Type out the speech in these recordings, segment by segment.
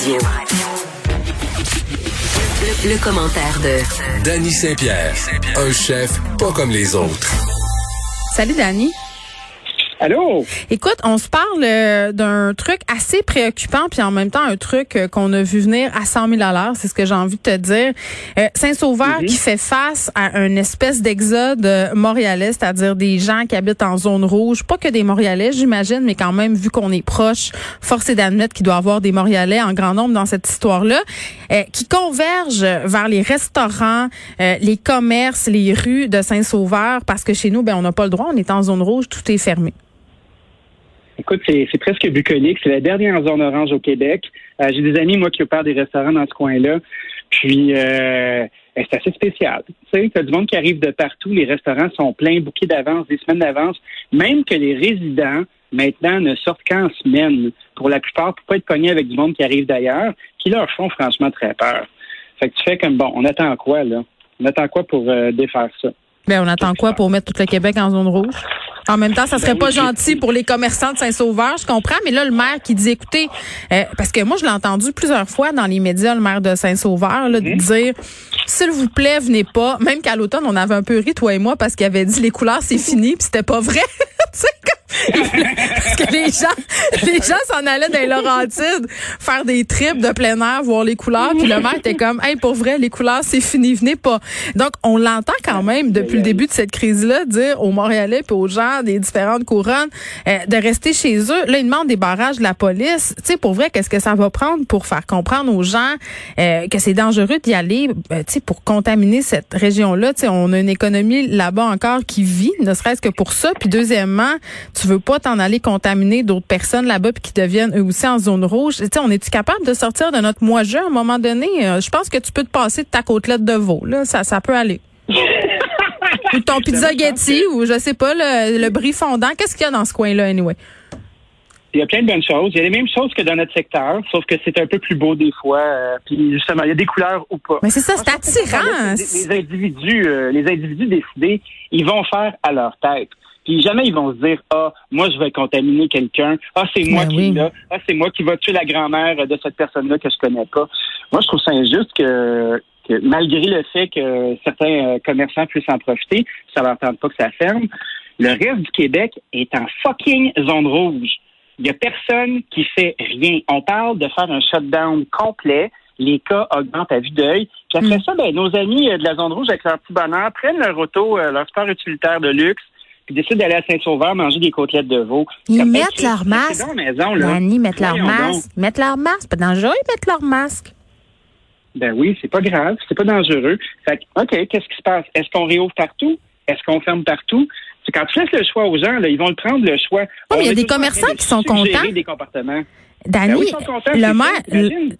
Radio. Le, le commentaire de Danny Saint-Pierre, un chef pas comme les autres. Salut Dani. Allô? Écoute, on se parle euh, d'un truc assez préoccupant, puis en même temps un truc euh, qu'on a vu venir à 100 000 à c'est ce que j'ai envie de te dire. Euh, Saint-Sauveur Mhm. qui fait face à une espèce d'exode montréalais, c'est-à-dire des gens qui habitent en zone rouge, pas que des Montréalais, j'imagine, mais quand même, vu qu'on est proche, force est d'admettre qu'il doit y avoir des Montréalais en grand nombre dans cette histoire-là, qui convergent vers les restaurants, les commerces, les rues de Saint-Sauveur, parce que chez nous, ben on n'a pas le droit, on est en zone rouge, tout est fermé. Écoute, c'est presque bucolique. C'est la dernière zone orange au Québec. Euh, J'ai des amis, moi, qui opèrent des restaurants dans ce coin-là. Puis, euh, c'est assez spécial. Tu sais, t'as du monde qui arrive de partout. Les restaurants sont pleins, bouquets d'avance, des semaines d'avance. Même que les résidents, maintenant, ne sortent qu'en semaine. Pour la plupart, pour pas être cognés avec du monde qui arrive d'ailleurs, qui leur font franchement très peur. Fait que tu fais comme, bon, on attend quoi, là? On attend quoi pour euh, défaire ça? Ben, on attend quoi pour mettre tout le Québec en zone rouge? En même temps, ça serait pas gentil pour les commerçants de Saint-Sauveur, je comprends, mais là, le maire qui dit, écoutez, euh, parce que moi, je l'ai entendu plusieurs fois dans les médias, le maire de Saint-Sauveur, là, de dire, s'il vous plaît, venez pas. Même qu'à l'automne, on avait un peu ri, toi et moi, parce qu'il avait dit, les couleurs, c'est fini, puis c'était pas vrai. Parce que les gens, les gens s'en allaient dans les Laurentides faire des trips de plein air, voir les couleurs, puis le maire était comme, hey, pour vrai, les couleurs, c'est fini, venez pas. Donc, on l'entend quand même depuis le début de cette crise-là dire aux Montréalais puis aux gens des différentes couronnes euh, de rester chez eux. Là, ils demandent des barrages de la police. Tu sais, pour vrai, qu'est-ce que ça va prendre pour faire comprendre aux gens euh, que c'est dangereux d'y aller, euh, tu sais, pour contaminer cette région-là? Tu sais, on a une économie là-bas encore qui vit, ne serait-ce que pour ça. Puis deuxièmement, veux pas t'en aller contaminer d'autres personnes là-bas puis qui deviennent eux aussi en zone rouge. Tu sais, on est-tu capable de sortir de notre moi-je à un moment donné? Euh, Je pense que tu peux te passer de ta côtelette de veau. Là, ça, ça peut aller. ou ton pizza Getty, ou je sais pas, le, le brie fondant. Qu'est-ce qu'il y a dans ce coin-là, anyway? Il y a plein de bonnes choses. Il y a les mêmes choses que dans notre secteur, sauf que c'est un peu plus beau des fois. euh, puis justement, il y a des couleurs ou pas. Mais c'est ça, c'est attirant. Les, les individus, euh, les individus décidés, ils vont faire à leur tête. Puis jamais ils vont se dire ah moi je vais contaminer quelqu'un ah c'est moi Ben qui oui. là ah c'est moi qui va tuer la grand-mère de cette personne-là que je connais pas. Moi je trouve ça injuste que, que malgré le fait que certains euh, commerçants puissent en profiter, ça leur tente pas que ça ferme. Le reste du Québec est en fucking zone rouge. Il y a personne qui fait rien. On parle de faire un shutdown complet. Les cas augmentent à vue d'œil. Puis après Mm. ça, ben, nos amis euh, de la zone rouge avec leur petit bonheur prennent leur auto, euh, leur sport utilitaire de luxe, puis décident d'aller à Saint-Sauveur manger des côtelettes de veau. Ils mettent leur masque. maison, là. Nani, mettre leur masque. Mettre leur masque. C'est pas dangereux, ils mettent leur masque. Ben oui, c'est pas grave, c'est pas dangereux. Fait que, OK, qu'est-ce qui se passe? Est-ce qu'on réouvre partout? Est-ce qu'on ferme partout? C'est quand tu laisses le choix aux gens, là, ils vont le prendre le choix. mais il y a des commerçants de qui sont contents. des comportements. Dani, Ben oui, ils contents, le maire,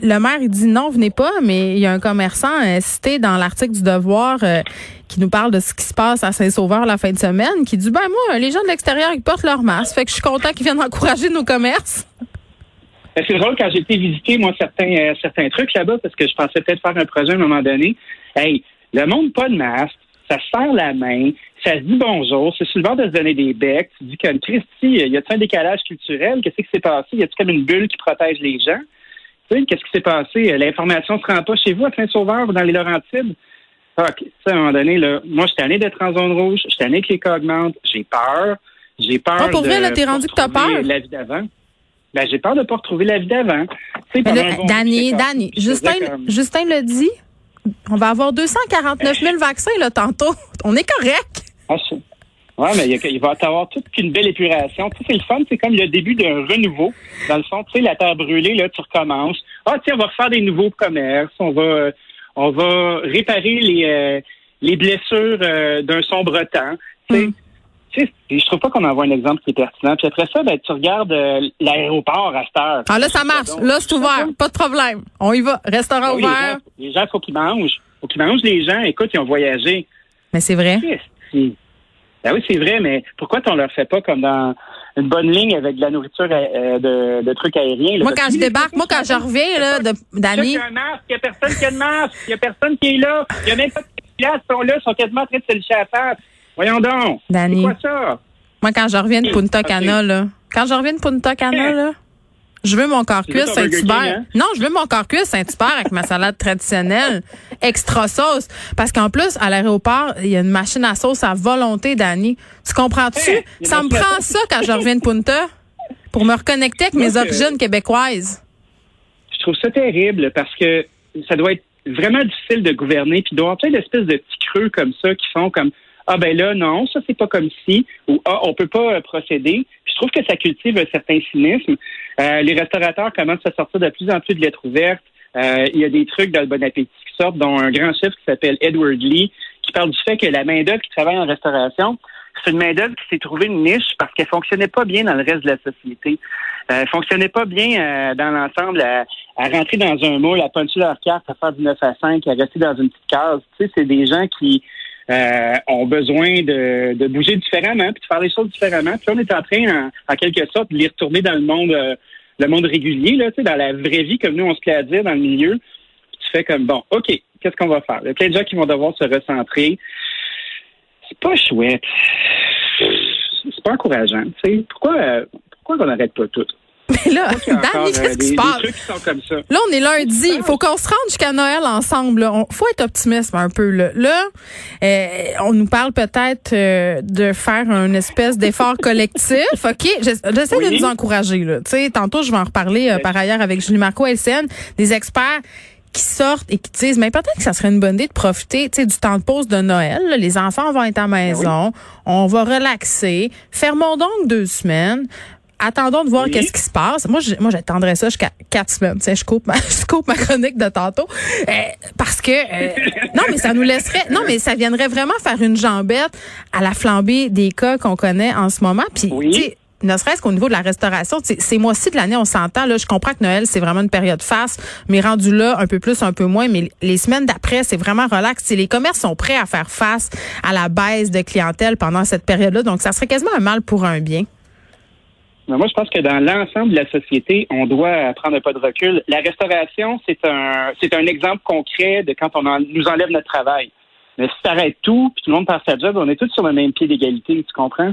le maire, il dit non, venez pas, mais il y a un commerçant euh, cité dans l'article du Devoir euh, qui nous parle de ce qui se passe à Saint-Sauveur la fin de semaine, qui dit ben moi, les gens de l'extérieur ils portent leur masque, fait que je suis content qu'ils viennent encourager nos commerces. Ben, C'est drôle quand j'ai été visiter, moi, certains, euh, certains trucs là-bas, parce que je pensais peut-être faire un projet à un moment donné. Hey, le monde pas de masque, ça se serre la main, ça se dit bonjour, c'est bord de se donner des becs. Tu dis comme Christy, y a-t-il un décalage culturel? Qu'est-ce qui s'est passé? Y a-t-il comme une bulle qui protège les gens? Tu sais, qu'est-ce qui s'est passé? L'information se rend pas chez vous à Saint-Sauveur ou dans les Laurentides? Ah, OK. Tu sais, à un moment donné, là, moi, je suis tanné d'être en zone rouge, je suis tanné que les cas augmentent, j'ai peur. J'ai peur. Ah, pour de vrai, là, t'es rendu que t'as peur? La vie d'avant. Ben, j'ai peur de pas retrouver la vie d'avant. Bon comme- je Justin, comme- Justin le dit, on va avoir 249 000 vaccins là tantôt. On est correct. Ah, Ouais, mais il, y a- il va y avoir toute une belle épuration. Tu sais, c'est le fun, c'est comme le début d'un renouveau. Dans le fond, tu sais, la terre brûlée, là, tu recommences. Ah, tiens, on va refaire des nouveaux commerces. On va, euh, on va réparer les, euh, les blessures euh, d'un sombre temps. Tu Mm. tu sais, je trouve pas qu'on envoie un exemple qui est pertinent. Puis après ça, ben, tu regardes euh, l'aéroport à cette heure. Ah là, ça marche. Là, c'est ouvert. Pas de problème. On y va. Restaurant oui, les ouvert. gens, les gens, faut qu'ils mangent. Faut qu'ils mangent, les gens. Écoute, ils ont voyagé. Mais c'est vrai. Ben oui, c'est vrai, mais pourquoi on leur fait pas comme dans une bonne ligne avec de la nourriture euh, de, de trucs aériens? là? Moi, quand je débarque, moi, quand je reviens, là, de, Dani, Il y a un masque, il y a personne qui a de masque, il y a personne qui est là, il y a même pas de place, ils sont là, ils sont quasiment en train de se licher à la face. Voyons donc. Dani. C'est quoi ça? moi, quand je reviens de Punta Cana, là, quand je reviens de Punta Cana, là, Je veux mon corps Burger Saint-Hubert. Hein? Non, je veux mon corps cuisse Saint-Hubert avec ma salade traditionnelle, extra sauce. Parce qu'en plus, à l'aéroport, il y a une machine à sauce à volonté, Dani. Tu comprends-tu? Hey, ça me prend ça quand je reviens de Punta pour me reconnecter avec mes origines québécoises. je trouve ça terrible parce que ça doit être vraiment difficile de gouverner. Puis il doit y avoir plein d'espèces de petits creux comme ça qui font comme Ah ben là, non, ça c'est pas comme si ou Ah, on peut pas euh, procéder. Puis je trouve que ça cultive un certain cynisme. Euh, les restaurateurs commencent à sortir de plus en plus de lettres ouvertes. Euh, il y a des trucs dans le bon appétit qui sortent, dont un grand chef qui s'appelle Edward Lee, qui parle du fait que la main-d'œuvre qui travaille en restauration, c'est une main-d'œuvre qui s'est trouvée une niche parce qu'elle fonctionnait pas bien dans le reste de la société. Elle fonctionnait pas bien dans l'ensemble à, à rentrer dans un moule, à puncher leur carte, à faire du 9 à 5, à rester dans une petite case. Tu sais, c'est des gens qui euh, ont besoin de, bouger différemment, puis de faire les choses différemment. Puis on est en train, en, quelque sorte, de les retourner dans le monde, euh, le monde régulier, là, dans la vraie vie, comme nous on se plaît à dire dans le milieu. Puis tu fais comme bon, ok, qu'est-ce qu'on va faire? Il y a plein de gens qui vont devoir se recentrer. C'est pas chouette. C'est pas encourageant. Pourquoi, euh, pourquoi on n'arrête pas tout? Mais là, euh, qu'est-ce qui des- se passe? trucs qui sont comme ça. Là, on est lundi. Il faut qu'on se rende jusqu'à Noël ensemble. là. On faut être optimiste un peu. Là, là euh, on nous parle peut-être euh, de faire un espèce d'effort collectif. OK? J'essa- J'essaie de nous encourager. Là. Tu sais, tantôt, je vais en reparler euh, par ailleurs avec Julie Marco, LCN, des experts qui sortent et qui disent, mais peut-être que ça serait une bonne idée de profiter tu sais, du temps de pause de Noël. là. Les enfants vont être à la maison. On va relaxer. Fermons donc deux semaines. Attendons de voir Oui. qu'est-ce qui se passe. Moi, je, moi, j'attendrais ça jusqu'à quatre semaines. Tu sais, je coupe ma, je coupe ma chronique de tantôt. Euh, parce que, euh, non, mais ça nous laisserait, non, mais ça viendrait vraiment faire une jambette à la flambée des cas qu'on connaît en ce moment. Puis, Oui. tu sais, ne serait-ce qu'au niveau de la restauration, ces mois-ci de l'année, on s'entend. Là, je comprends que Noël, c'est vraiment une période face, mais rendu là, un peu plus, un peu moins. Mais les semaines d'après, c'est vraiment relax. Tu sais, les commerces sont prêts à faire face à la baisse de clientèle pendant cette période-là. Donc, ça serait quasiment un mal pour un bien. Mais moi, je pense que dans l'ensemble de la société, on doit prendre un pas de recul. La restauration, c'est un, c'est un exemple concret de quand on nous enlève notre travail. Mais si tu arrêtes tout, puis tout le monde perd sa job, on est tous sur le même pied d'égalité, tu comprends?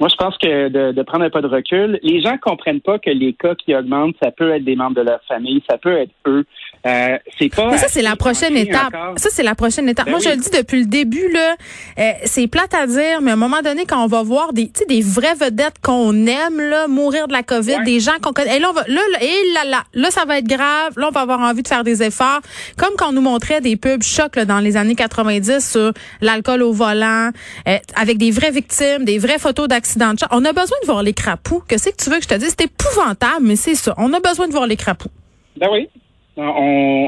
Moi, je pense que de, de prendre un pas de recul, les gens comprennent pas que les cas qui augmentent, ça peut être des membres de leur famille, ça peut être eux. Euh, c'est pas. Mais ça, c'est la prochaine étape. encore. Ça, c'est la prochaine étape. Ben Moi, je le dis depuis le début, là, euh, c'est plate à dire, mais à un moment donné, quand on va voir des, tu sais, des vraies vedettes qu'on aime, là, mourir de la COVID, Ouais. des gens qu'on connaît, et là, on va, là, là, et là, là, là, ça va être grave. Là, on va avoir envie de faire des efforts. Comme quand on nous montrait des pubs chocs, là, dans les années 90 sur l'alcool au volant, euh, avec des vraies victimes, des vraies photos d'accidents de. On a besoin de voir les crapauds. Que c'est que tu veux que je te dise? C'est épouvantable, mais c'est ça. On a besoin de voir les crapauds. Ben oui. On,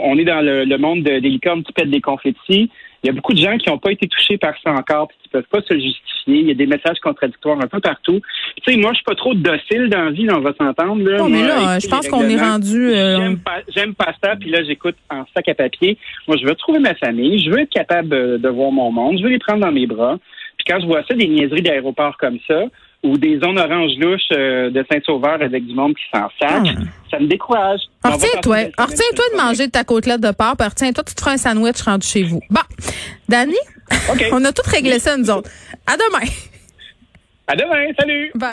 on est dans le, le monde de- des licornes qui pètent des confettis. Il y a beaucoup de gens qui n'ont pas été touchés par ça encore, puis qui peuvent pas se justifier. Il y a des messages contradictoires un peu partout. Tu sais, moi, je suis pas trop docile dans la vie, on va s'entendre. Là. Non, mais là, je pense qu'on est rendu, euh, J'aime pas, j'aime pas ça, puis là, j'écoute en sac à papier. Moi, je veux trouver ma famille, je veux être capable de voir mon monde, je veux les prendre dans mes bras. Puis quand je vois ça, des niaiseries d'aéroport comme ça, ou des zones oranges louches euh, de Saint-Sauveur avec du monde qui s'en sac, Ah. ça me décourage. Va Retiens-toi, retiens-toi de manger de ta côtelette de porc, puis retiens-toi, tu te feras un sandwich rendu chez vous. Bon, Dani, OK. on a tout réglé ça, nous autres. À demain. À demain. Salut. Bye.